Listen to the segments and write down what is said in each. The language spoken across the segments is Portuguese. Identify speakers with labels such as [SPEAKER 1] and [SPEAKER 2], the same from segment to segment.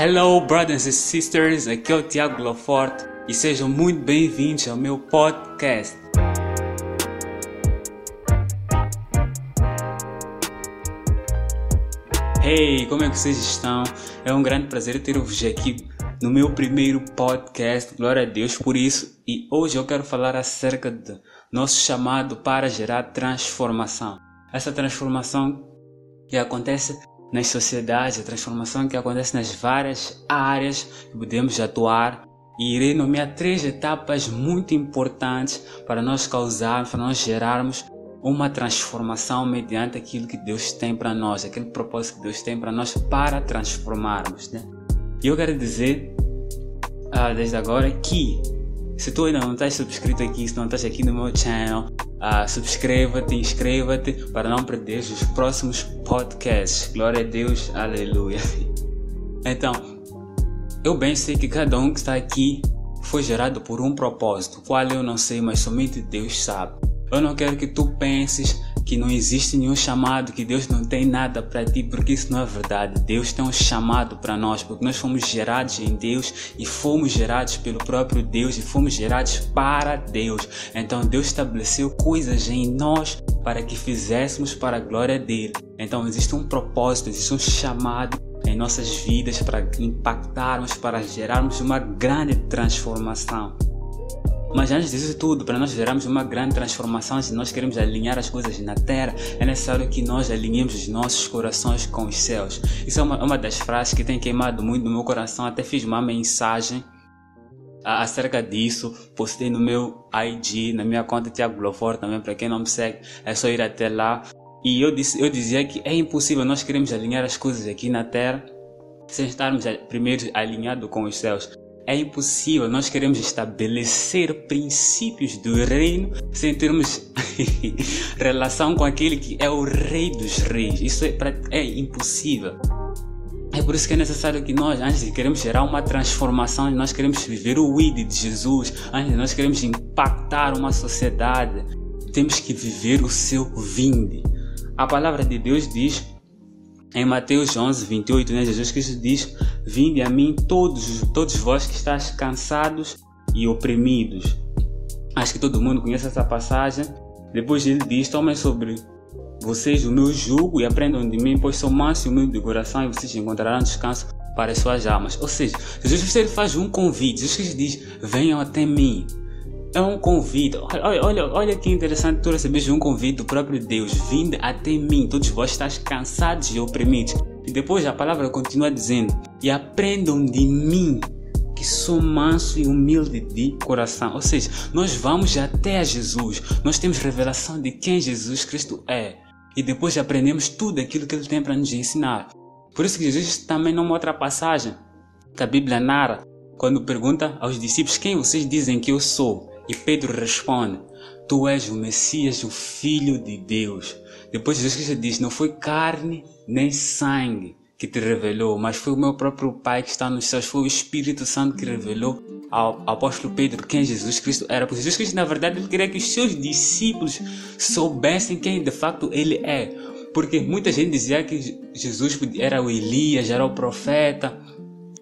[SPEAKER 1] Hello, brothers and sisters, aqui é o Tiago Loforte e sejam muito bem-vindos ao meu podcast. Hey, como é que vocês estão? É um grande prazer ter-vos aqui no meu primeiro podcast, glória a Deus por isso. E hoje eu quero falar acerca do nosso chamado para gerar transformação. Essa transformação que acontece nas sociedades, a transformação que acontece nas várias áreas que podemos atuar. E irei nomear três etapas muito importantes para nós causarmos, para nós gerarmos uma transformação mediante aquilo que Deus tem para nós, aquele propósito que Deus tem para nós para transformarmos. Né? E eu quero dizer uh, desde agora que se tu ainda não estás subscrito aqui, se não estás aqui no meu channel, Uh, Subscreva-te, inscreva-te para não perder os próximos podcasts. Glória a Deus, aleluia. Então, eu bem sei que cada um que está aqui foi gerado por um propósito, qual eu não sei, mas somente Deus sabe. Eu não quero que tu penses que não existe nenhum chamado, que Deus não tem nada para ti, porque isso não é verdade. Deus tem um chamado para nós, porque nós fomos gerados em Deus e fomos gerados pelo próprio Deus e fomos gerados para Deus. Então Deus estabeleceu coisas em nós para que fizéssemos para a glória dele. Então existe um propósito, existe um chamado em nossas vidas para impactarmos, para gerarmos uma grande transformação. Mas antes disso tudo, para nós gerarmos uma grande transformação, se nós queremos alinhar as coisas na terra, é necessário que nós alinhemos os nossos corações com os céus. Isso é uma, uma das frases que tem queimado muito no meu coração. Até fiz uma mensagem acerca disso, postei no meu ID, na minha conta Tiago Lofor também, para quem não me segue, é só ir até lá. E eu, disse, eu dizia que é impossível nós queremos alinhar as coisas aqui na terra sem estarmos primeiro alinhados com os céus. É impossível, nós queremos estabelecer princípios do reino sem termos relação com aquele que é o rei dos reis. Isso é, é impossível. É por isso que é necessário que nós, antes de queremos gerar uma transformação, nós queremos viver o ID de Jesus, antes nós queremos impactar uma sociedade, temos que viver o seu vinde. A palavra de Deus diz em Mateus 11, 28, né, Jesus Cristo diz: Vinde a mim todos, todos vós que estáis cansados e oprimidos. Acho que todo mundo conhece essa passagem. Depois ele diz: Tomem sobre vocês o meu jugo e aprendam de mim, pois sou manso e humilde de coração, e vocês encontrarão descanso para as suas almas. Ou seja, Jesus Cristo faz um convite. Jesus Cristo diz: Venham até mim. É um convite. Olha, olha, olha que interessante tu receberes um convite do próprio Deus. Vinde até mim, todos vós estáis cansados e oprimidos. E depois a palavra continua dizendo: E aprendam de mim, que sou manso e humilde de coração. Ou seja, nós vamos até a Jesus. Nós temos revelação de quem Jesus Cristo é. E depois aprendemos tudo aquilo que Ele tem para nos ensinar. Por isso que Jesus também numa outra passagem que a Bíblia narra, quando pergunta aos discípulos quem vocês dizem que eu sou. E Pedro responde: Tu és o Messias, o Filho de Deus. Depois Jesus Cristo diz: Não foi carne nem sangue que te revelou, mas foi o meu próprio Pai que está nos céus, foi o Espírito Santo que revelou ao apóstolo Pedro quem Jesus Cristo era. Porque Jesus Cristo, na verdade, ele queria que os seus discípulos soubessem quem de facto ele é. Porque muita gente dizia que Jesus era o Elias, era o profeta,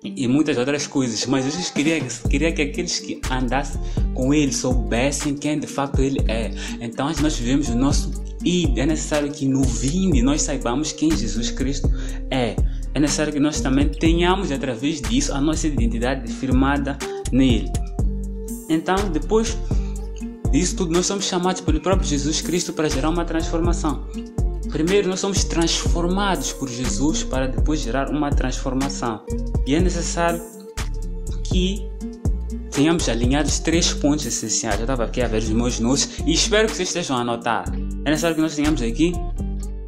[SPEAKER 1] e muitas outras coisas, mas Jesus queria, queria que aqueles que andassem com Ele soubessem quem de fato Ele é. Então, nós vivemos o nosso id, é necessário que no vinde nós saibamos quem Jesus Cristo é. É necessário que nós também tenhamos, através disso, a nossa identidade firmada nele. Então, depois disso tudo, nós somos chamados pelo próprio Jesus Cristo para gerar uma transformação. Primeiro, nós somos transformados por Jesus para depois gerar uma transformação. E é necessário que tenhamos alinhados três pontos essenciais. Eu estava aqui a ver os meus notes e espero que vocês estejam a anotar. É necessário que nós tenhamos aqui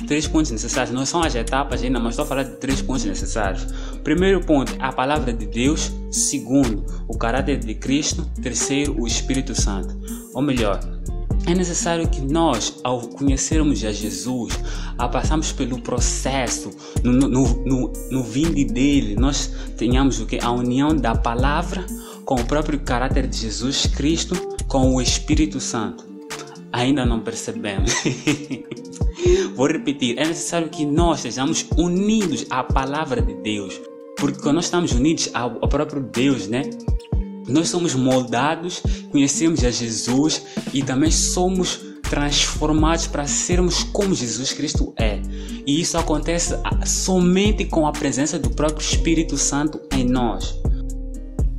[SPEAKER 1] três pontos necessários. Não são as etapas ainda, mas estou a falar de três pontos necessários. Primeiro ponto, a palavra de Deus. Segundo, o caráter de Cristo. Terceiro, o Espírito Santo. Ou melhor, é necessário que nós, ao conhecermos a Jesus, ao passarmos pelo processo, no, no, no, no vinde dele, nós tenhamos o que? A união da palavra com o próprio caráter de Jesus Cristo, com o Espírito Santo. Ainda não percebemos. Vou repetir, é necessário que nós sejamos unidos à palavra de Deus Porque quando nós estamos unidos ao, ao próprio Deus, né? Nós somos moldados, conhecemos a Jesus e também somos transformados para sermos como Jesus Cristo é. E isso acontece somente com a presença do próprio Espírito Santo em nós.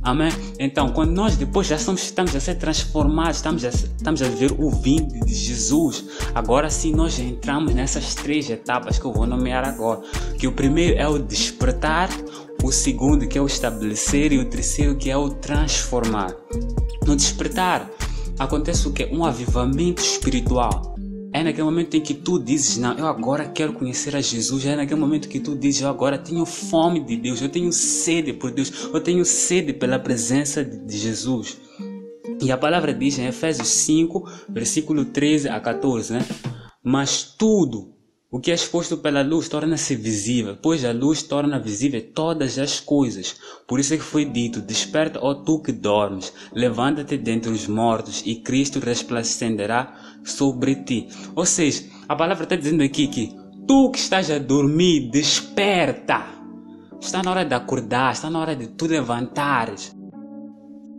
[SPEAKER 1] Amém? Então, quando nós depois já somos, estamos a ser transformados, estamos a, estamos a ver o vinho de Jesus, agora sim nós entramos nessas três etapas que eu vou nomear agora. Que o primeiro é o despertar, o segundo que é o estabelecer e o terceiro que é o transformar. No despertar acontece o que? Um avivamento espiritual. É naquele momento em que tu dizes, não, eu agora quero conhecer a Jesus. É naquele momento que tu dizes, eu agora tenho fome de Deus, eu tenho sede por Deus, eu tenho sede pela presença de Jesus. E a palavra diz em Efésios 5, versículo 13 a 14, né? Mas tudo o que é exposto pela luz torna-se visível, pois a luz torna visível todas as coisas. Por isso é que foi dito: Desperta, ó tu que dormes, levanta-te dentre os mortos, e Cristo resplandecerá sobre ti. Ou seja, a palavra está dizendo aqui que tu que estás a dormir, desperta. Está na hora de acordar, está na hora de tu levantares.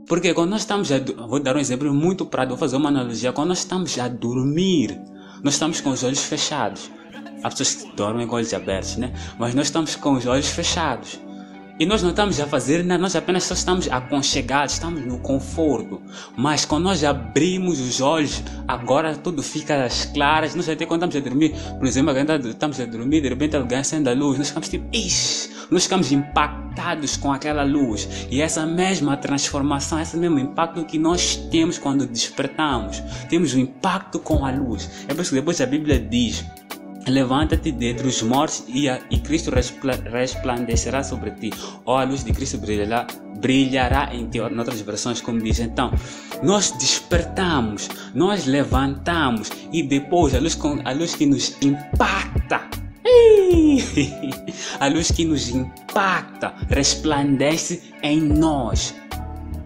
[SPEAKER 1] Porque quando nós estamos a. Vou dar um exemplo muito prático, vou fazer uma analogia. Quando nós estamos a dormir, nós estamos com os olhos fechados. Há pessoas que dormem com olhos abertos, né? Mas nós estamos com os olhos fechados. E nós não estamos a fazer nada, nós apenas só estamos aconchegados, estamos no conforto. Mas quando nós abrimos os olhos, agora tudo fica às claras. Nós até quando estamos a dormir, por exemplo, estamos a dormir, de repente alguém acende a luz, nós ficamos tipo, ixi, nós ficamos impactados com aquela luz. E essa mesma transformação, esse mesmo impacto que nós temos quando despertamos, temos o um impacto com a luz. É por isso que depois a Bíblia diz Levanta-te dentre os mortos e, a, e Cristo resplandecerá sobre ti. Ou a luz de Cristo brilhará, brilhará em ti. Em outras versões, como diz. Então, nós despertamos, nós levantamos e depois a luz, a luz que nos impacta. A luz que nos impacta resplandece em nós.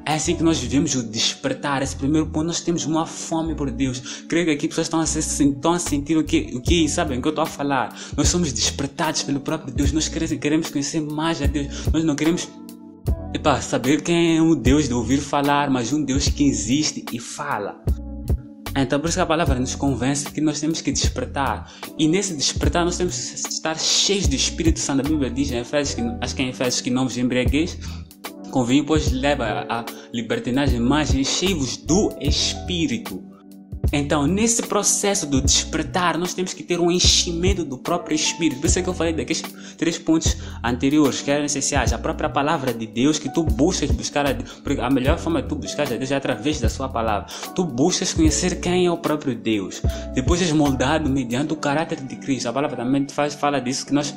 [SPEAKER 1] É assim que nós vivemos o despertar. Esse primeiro ponto, nós temos uma fome por Deus. Creio que aqui pessoas estão a, ser, estão a sentir o que, o que sabem o que eu estou a falar. Nós somos despertados pelo próprio Deus. Nós queremos conhecer mais a Deus. Nós não queremos epa, saber quem é o Deus de ouvir falar, mas um Deus que existe e fala. Então, por isso que a palavra nos convence que nós temos que despertar. E nesse despertar, nós temos que estar cheios do Espírito Santo. A Bíblia diz em Efésios, que, acho que é em Efésios, que não vos embriagueis convinho, pois leva a libertinagem, mas enchei-vos do Espírito. Então, nesse processo do despertar, nós temos que ter um enchimento do próprio Espírito. Por isso é que eu falei daqueles três pontos anteriores que eram essenciais. A própria palavra de Deus, que tu buscas buscar a. Porque a melhor forma de tu buscar a Deus é através da sua palavra. Tu buscas conhecer quem é o próprio Deus. Depois és moldado mediante o caráter de Cristo. A palavra também faz, fala disso, que nós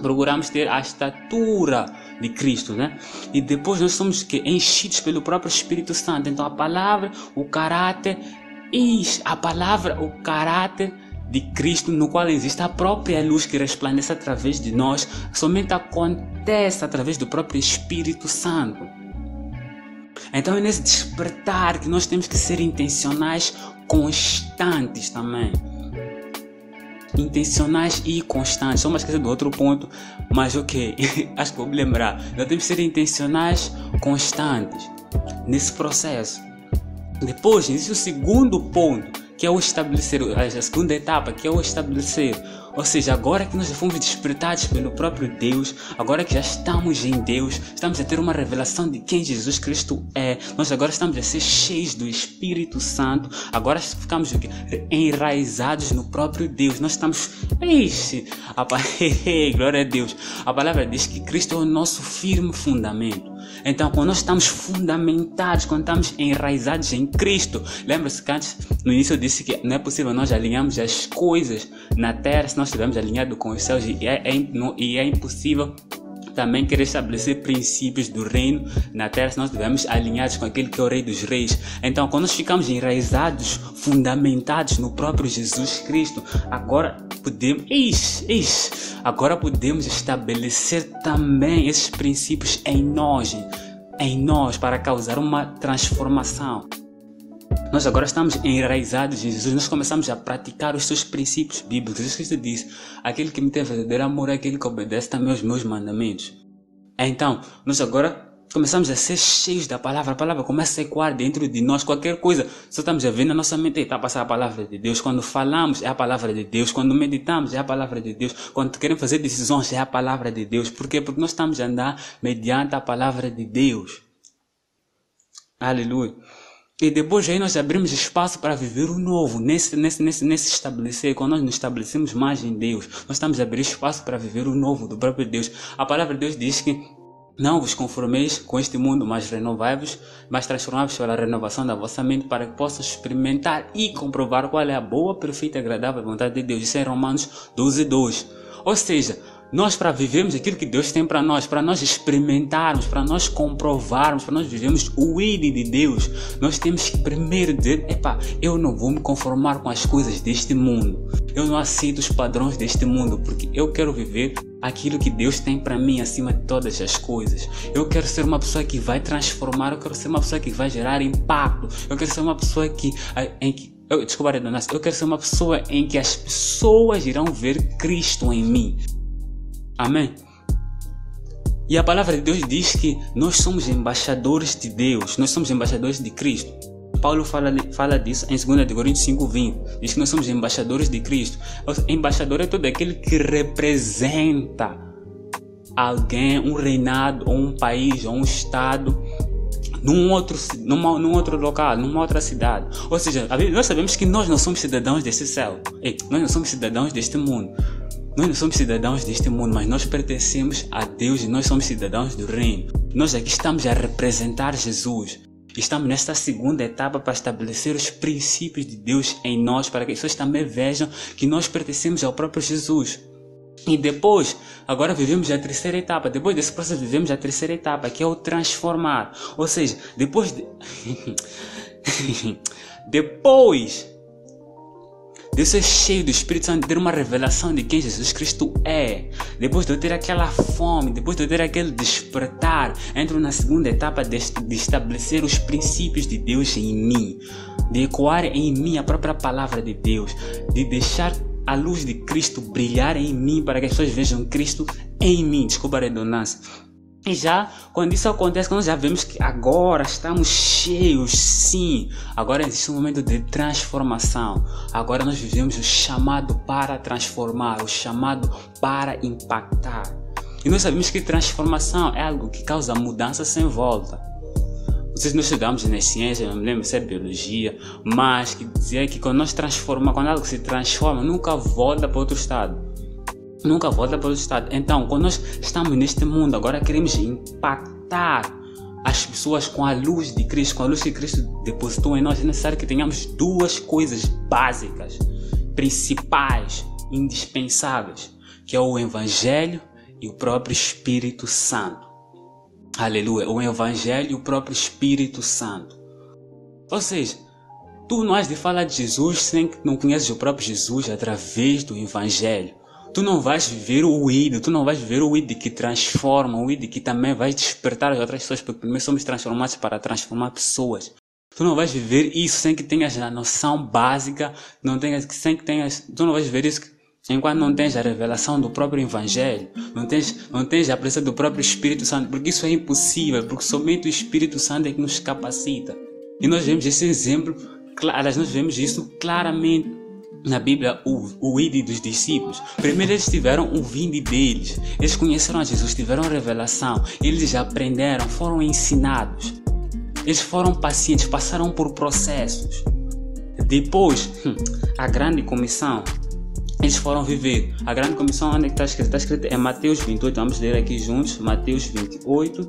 [SPEAKER 1] procuramos ter a estatura de Cristo, né? E depois nós somos que enchidos pelo próprio Espírito Santo. Então a palavra, o caráter e a palavra, o caráter de Cristo, no qual existe a própria luz que resplandece através de nós, somente acontece através do próprio Espírito Santo. Então é nesse despertar que nós temos que ser intencionais, constantes também intencionais e constantes. Só uma esquecer do outro ponto, mas ok, acho que vou me lembrar. Nós temos que ser intencionais, constantes nesse processo. Depois existe o segundo ponto, que é o estabelecer, a segunda etapa, que é o estabelecer. Ou seja, agora que nós já fomos despertados pelo próprio Deus, agora que já estamos em Deus, estamos a ter uma revelação de quem Jesus Cristo é, nós agora estamos a ser cheios do Espírito Santo, agora ficamos enraizados no próprio Deus, nós estamos. Ixi, a... glória a Deus. A palavra diz que Cristo é o nosso firme fundamento. Então, quando nós estamos fundamentados, quando estamos enraizados em Cristo, lembra-se que antes, no início eu disse que não é possível nós alinharmos as coisas na terra se nós estivermos alinhados com os céus e é, é, não, e é impossível também querer estabelecer princípios do reino na terra se nós estivermos alinhados com aquele que é o Rei dos Reis. Então, quando nós ficamos enraizados, fundamentados no próprio Jesus Cristo, agora podemos, eis, eis, agora podemos estabelecer também esses princípios em nós, em nós, para causar uma transformação. Nós agora estamos enraizados em Jesus, nós começamos a praticar os seus princípios bíblicos. Jesus Cristo diz: aquele que me tem verdadeiro amor é aquele que obedece também aos meus mandamentos. Então, nós agora começamos a ser cheios da palavra, a palavra começa a ecoar dentro de nós, qualquer coisa, só estamos a ver na nossa mente, está a passar a palavra de Deus, quando falamos é a palavra de Deus, quando meditamos é a palavra de Deus, quando queremos fazer decisões é a palavra de Deus, por quê? Porque nós estamos a andar mediante a palavra de Deus. Aleluia. E depois aí nós abrimos espaço para viver o novo, nesse, nesse, nesse, nesse estabelecer, quando nós nos estabelecemos mais em Deus, nós estamos a abrir espaço para viver o novo do próprio Deus. A palavra de Deus diz que não vos conformeis com este mundo, mas renovai-vos, mas transformai-vos pela renovação da vossa mente para que possam experimentar e comprovar qual é a boa, perfeita e agradável vontade de Deus. Isso é Romanos 12, 2. Ou seja, nós para vivermos aquilo que Deus tem para nós, para nós experimentarmos, para nós comprovarmos, para nós vivermos o ID de Deus, nós temos que primeiro dizer, epá, eu não vou me conformar com as coisas deste mundo. Eu não aceito os padrões deste mundo, porque eu quero viver aquilo que Deus tem para mim acima de todas as coisas. Eu quero ser uma pessoa que vai transformar, eu quero ser uma pessoa que vai gerar impacto. Eu quero ser uma pessoa que em que eu, eu quero ser uma pessoa em que as pessoas irão ver Cristo em mim. Amém? E a palavra de Deus diz que nós somos embaixadores de Deus, nós somos embaixadores de Cristo. Paulo fala, fala disso em 2 Coríntios 5,20. Diz que nós somos embaixadores de Cristo. Embaixador é todo aquele que representa alguém, um reinado, ou um país, ou um estado, num outro, numa, num outro local, numa outra cidade. Ou seja, nós sabemos que nós não somos cidadãos deste céu. Ei, nós não somos cidadãos deste mundo. Nós não somos cidadãos deste mundo, mas nós pertencemos a Deus e nós somos cidadãos do reino. Nós aqui estamos a representar Jesus. Estamos nesta segunda etapa para estabelecer os princípios de Deus em nós, para que as pessoas também vejam que nós pertencemos ao próprio Jesus. E depois, agora vivemos a terceira etapa. Depois desse processo, vivemos a terceira etapa, que é o transformar. Ou seja, depois de. depois de ser cheio do Espírito Santo, de ter uma revelação de quem Jesus Cristo é, depois de eu ter aquela fome, depois de eu ter aquele despertar, entro na segunda etapa de, de estabelecer os princípios de Deus em mim, de ecoar em mim a própria palavra de Deus, de deixar a luz de Cristo brilhar em mim para que as pessoas vejam Cristo em mim. Desculpa a redundância. E já, quando isso acontece, quando já vemos que agora estamos cheios, sim, agora existe um momento de transformação. Agora nós vivemos o chamado para transformar, o chamado para impactar. E nós sabemos que transformação é algo que causa mudança sem volta. Não se nós estudamos na ciência, não me lembro se é biologia, mas que dizia que quando nós transformamos, quando algo se transforma, nunca volta para outro estado nunca volta para o Estado. Então, quando nós estamos neste mundo, agora queremos impactar as pessoas com a luz de Cristo, com a luz que Cristo depositou em nós, é necessário que tenhamos duas coisas básicas, principais, indispensáveis, que é o Evangelho e o próprio Espírito Santo. Aleluia, o Evangelho e o próprio Espírito Santo. Ou seja, tu não has de falar de Jesus sem que não conheces o próprio Jesus através do Evangelho. Tu não vais viver o id, tu não vais viver o id que transforma, o id que também vai despertar as outras pessoas, porque primeiro somos transformados para transformar pessoas. Tu não vais viver isso sem que tenhas a noção básica, não tenhas, sem que tenhas, tu não vais viver isso enquanto não tens a revelação do próprio Evangelho, não tens, não tens a presença do próprio Espírito Santo, porque isso é impossível, porque somente o Espírito Santo é que nos capacita. E nós vemos esse exemplo, nós vemos isso claramente na Bíblia o, o id dos discípulos. Primeiro eles tiveram o vinde deles. Eles conheceram a Jesus, tiveram revelação. Eles aprenderam, foram ensinados. Eles foram pacientes, passaram por processos. Depois, hum, a grande comissão, eles foram viver. A grande comissão, onde é está escrito? Está escrito em Mateus 28. Vamos ler aqui juntos. Mateus 28.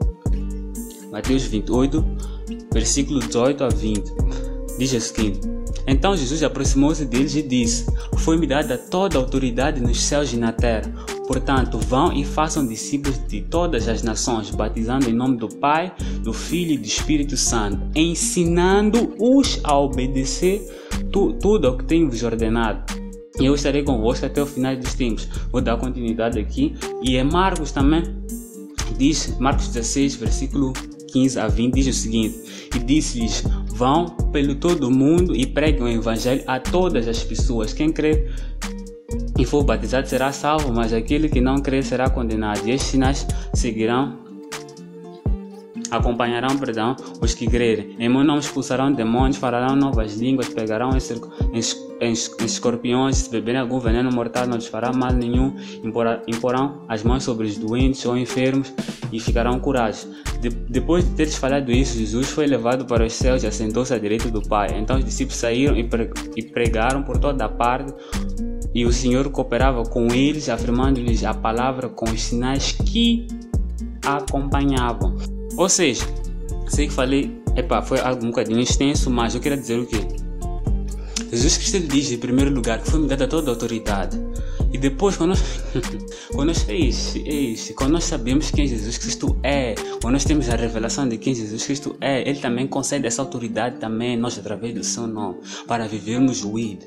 [SPEAKER 1] Mateus 28, versículo 18 a 20. Diz o seguinte. Então Jesus aproximou-se deles e disse: Foi-me dada toda a autoridade nos céus e na terra. Portanto, vão e façam discípulos de todas as nações, batizando em nome do Pai, do Filho e do Espírito Santo, ensinando-os a obedecer tu, tudo o que tenho vos ordenado. E eu estarei convosco até o final dos tempos. Vou dar continuidade aqui. E em Marcos também diz, Marcos 16, versículo 15 a 20, diz o seguinte: E disse-lhes: Vão pelo todo mundo e preguem o evangelho a todas as pessoas. Quem crê e for batizado será salvo, mas aquele que não crê será condenado. E estes sinais seguirão acompanharão, perdão, os que crerem. Em meu nome expulsarão demônios, falarão novas línguas, pegarão escorpiões, se beberem algum veneno mortal, não lhes fará mal nenhum, imporão as mãos sobre os doentes ou enfermos e ficarão curados. De, depois de teres falado isso, Jesus foi levado para os céus e assentou-se à direita do Pai. Então os discípulos saíram e, e pregaram por toda a parte e o Senhor cooperava com eles, afirmando-lhes a palavra com os sinais que acompanhavam. Ou seja, sei que falei, epa, foi um bocadinho extenso, mas eu quero dizer o quê? Jesus Cristo diz em primeiro lugar que foi me dada toda a autoridade. E depois, quando nós, quando nós, é quando nós sabemos quem Jesus Cristo é, quando nós temos a revelação de quem Jesus Cristo é, Ele também concede essa autoridade também nós através do seu nome, para vivermos o ID.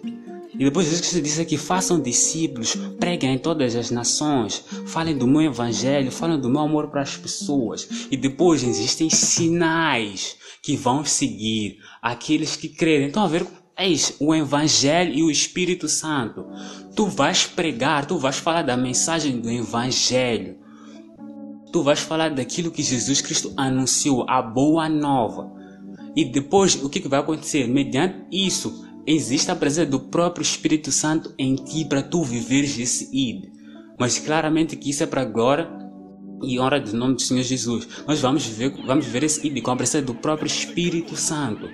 [SPEAKER 1] E depois Jesus disse que façam discípulos, preguem em todas as nações, falem do meu evangelho, falem do meu amor para as pessoas. E depois existem sinais que vão seguir aqueles que crerem. Então, a ver, eis o evangelho e o Espírito Santo. Tu vais pregar, tu vais falar da mensagem do evangelho. Tu vais falar daquilo que Jesus Cristo anunciou, a boa nova. E depois, o que, que vai acontecer? Mediante isso, existe a presença do próprio Espírito Santo em ti para tu viveres esse id. Mas claramente que isso é para a glória e honra do nome do Senhor Jesus. Nós vamos ver, vamos ver esse id com a presença do próprio Espírito Santo.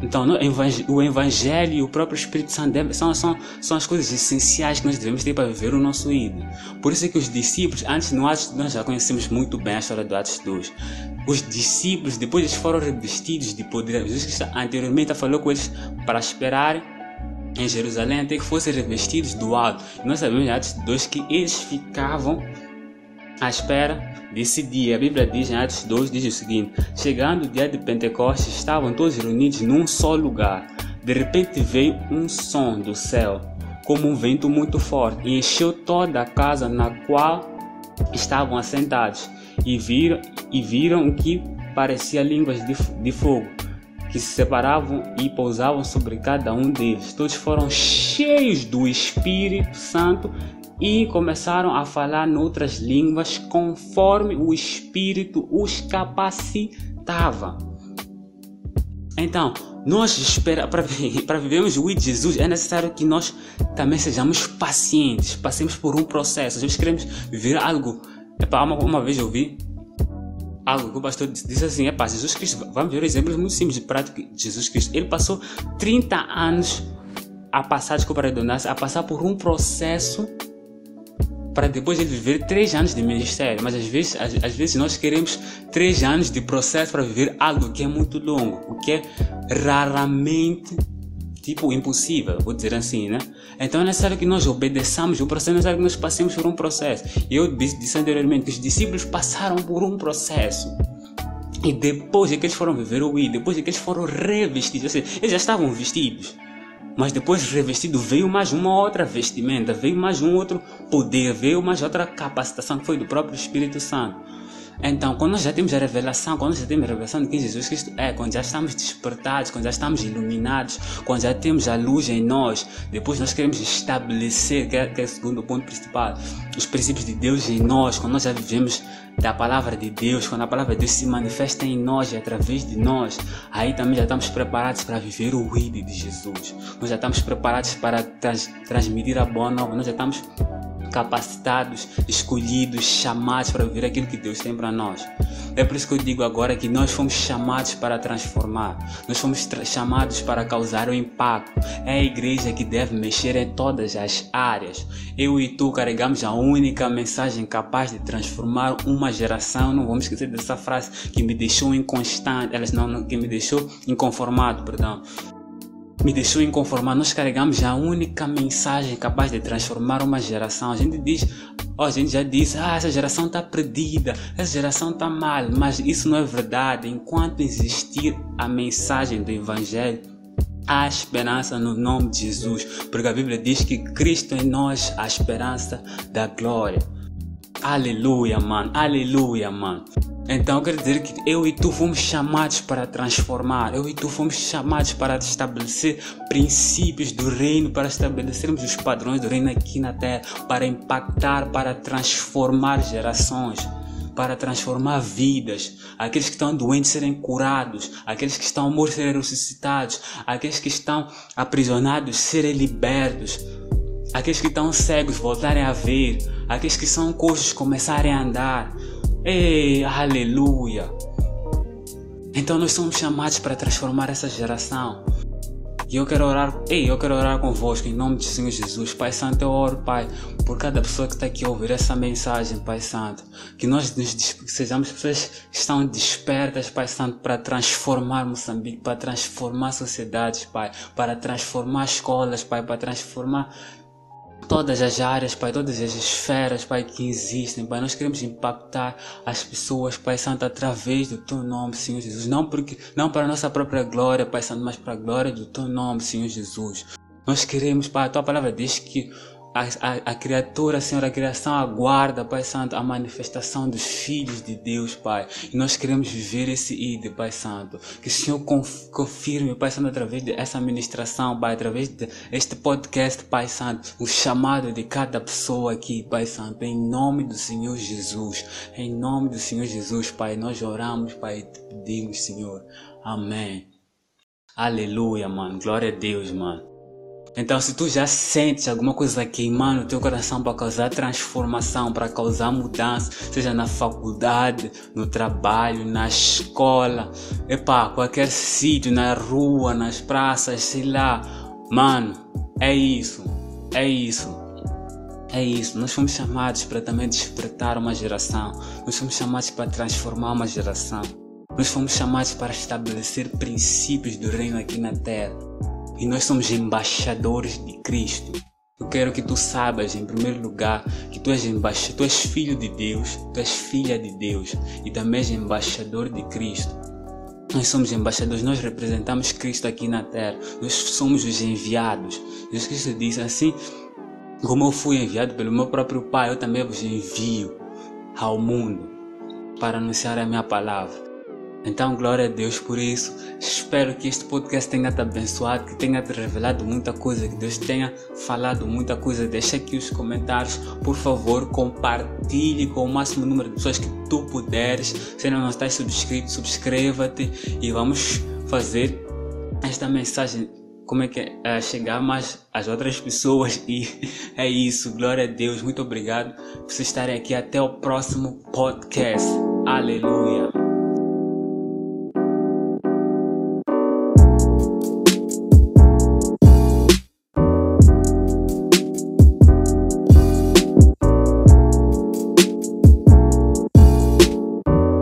[SPEAKER 1] Então, o Evangelho e o próprio Espírito Santo deve, são, são, são as coisas essenciais que nós devemos ter para viver o nosso ídolo. Por isso é que os discípulos, antes no Atos, nós já conhecemos muito bem a história do Atos 2. Os discípulos, depois eles foram revestidos de poder. Jesus anteriormente falou com eles para esperarem em Jerusalém até que fossem revestidos do alto. Nós sabemos em Atos 2 que eles ficavam à espera desse dia. A Bíblia diz em Atos 2, diz o seguinte, chegando o dia de Pentecostes, estavam todos reunidos num só lugar. De repente veio um som do céu, como um vento muito forte, e encheu toda a casa na qual estavam assentados, e viram, e viram que parecia línguas de, de fogo, que se separavam e pousavam sobre cada um deles. Todos foram cheios do Espírito Santo e começaram a falar noutras línguas conforme o Espírito os capacitava. Então, nós para vivermos de Jesus é necessário que nós também sejamos pacientes, passemos por um processo. Nós queremos viver algo. Epa, uma, uma vez eu vi algo que o pastor disse assim: é Jesus Cristo. Vamos ver exemplos muito simples de prática de Jesus Cristo. Ele passou 30 anos a passar, desculpa a passar por um processo para depois ele viver três anos de ministério. Mas às vezes, às, às, vezes nós queremos três anos de processo para viver algo que é muito longo, o que é raramente tipo impossível, vou dizer assim, né? Então é necessário que nós obedeçamos o processo, é necessário que nós passemos por um processo. E eu disse anteriormente que os discípulos passaram por um processo. E depois de que eles foram viver o I, depois de que eles foram revestidos, ou seja, eles já estavam vestidos. Mas depois revestido veio mais uma outra vestimenta, veio mais um outro poder, veio mais outra capacitação que foi do próprio Espírito Santo. Então, quando nós já temos a revelação, quando nós já temos a revelação de quem Jesus Cristo é, quando já estamos despertados, quando já estamos iluminados, quando já temos a luz em nós, depois nós queremos estabelecer, que é, que é o segundo ponto principal, os princípios de Deus em nós, quando nós já vivemos da palavra de Deus, quando a palavra de Deus se manifesta em nós e através de nós, aí também já estamos preparados para viver o ID de Jesus. Nós já estamos preparados para trans, transmitir a boa nova, nós já estamos capacitados, escolhidos, chamados para viver aquilo que Deus tem para nós. É por isso que eu digo agora que nós fomos chamados para transformar, nós fomos chamados para causar o um impacto. É a igreja que deve mexer em todas as áreas. Eu e tu carregamos a única mensagem capaz de transformar uma geração. Não vamos esquecer dessa frase que me deixou inconstante, elas não, que me deixou inconformado, perdão me deixou inconformado. Nós carregamos a única mensagem capaz de transformar uma geração. A gente diz, oh, a gente já disse, ah, essa geração está perdida, essa geração está mal, mas isso não é verdade. Enquanto existir a mensagem do Evangelho, há esperança no nome de Jesus, porque a Bíblia diz que Cristo em nós a esperança da glória. Aleluia, mano, aleluia, mano. Então quer dizer que eu e tu fomos chamados para transformar, eu e tu fomos chamados para estabelecer princípios do reino, para estabelecermos os padrões do reino aqui na terra, para impactar, para transformar gerações para transformar vidas, aqueles que estão doentes serem curados, aqueles que estão mortos serem ressuscitados, aqueles que estão aprisionados serem libertos, aqueles que estão cegos voltarem a ver, aqueles que são coxos começarem a andar. Ei, aleluia! Então nós somos chamados para transformar essa geração. E eu quero orar, ei, eu quero orar convosco em nome de Senhor Jesus. Pai Santo, eu oro, Pai, por cada pessoa que está aqui a ouvir essa mensagem, Pai Santo. Que nós sejamos pessoas que estão despertas, Pai Santo, para transformar Moçambique, para transformar sociedades, Pai, para transformar escolas, Pai, para transformar todas as áreas, Pai, todas as esferas, Pai, que existem, Pai. Nós queremos impactar as pessoas, Pai Santo, através do Teu nome, Senhor Jesus. Não, porque, não para a nossa própria glória, Pai Santo, mas para a glória do Teu nome, Senhor Jesus. Nós queremos, Pai, a Tua palavra diz que a, a, a, criatura, Senhor, a criação aguarda, Pai Santo, a manifestação dos filhos de Deus, Pai. E nós queremos viver esse ID, Pai Santo. Que o Senhor confirme, Pai Santo, através dessa ministração, Pai, através deste podcast, Pai Santo, o chamado de cada pessoa aqui, Pai Santo, em nome do Senhor Jesus. Em nome do Senhor Jesus, Pai, nós oramos, Pai, e te pedimos, Senhor. Amém. Aleluia, mano. Glória a Deus, mano. Então, se tu já sentes alguma coisa queimando no teu coração para causar transformação, para causar mudança, seja na faculdade, no trabalho, na escola, epa, qualquer sítio, na rua, nas praças, sei lá, mano, é isso, é isso. É isso, nós fomos chamados para também despertar uma geração, nós fomos chamados para transformar uma geração, nós fomos chamados para estabelecer princípios do reino aqui na terra e nós somos embaixadores de Cristo. Eu quero que tu saibas, em primeiro lugar, que tu és embaixador, tu és filho de Deus, tu és filha de Deus e também és embaixador de Cristo. Nós somos embaixadores, nós representamos Cristo aqui na terra, nós somos os enviados. Jesus Cristo disse assim: como eu fui enviado pelo meu próprio Pai, eu também vos envio ao mundo para anunciar a minha palavra. Então, glória a Deus por isso. Espero que este podcast tenha te abençoado, que tenha te revelado muita coisa, que Deus tenha falado muita coisa. Deixa aqui os comentários, por favor, compartilhe com o máximo número de pessoas que tu puderes. Se não estás subscrito, subscreva-te e vamos fazer esta mensagem como é que é, é chegar mais às outras pessoas e é isso. Glória a Deus. Muito obrigado por vocês estarem aqui. Até o próximo podcast. Aleluia.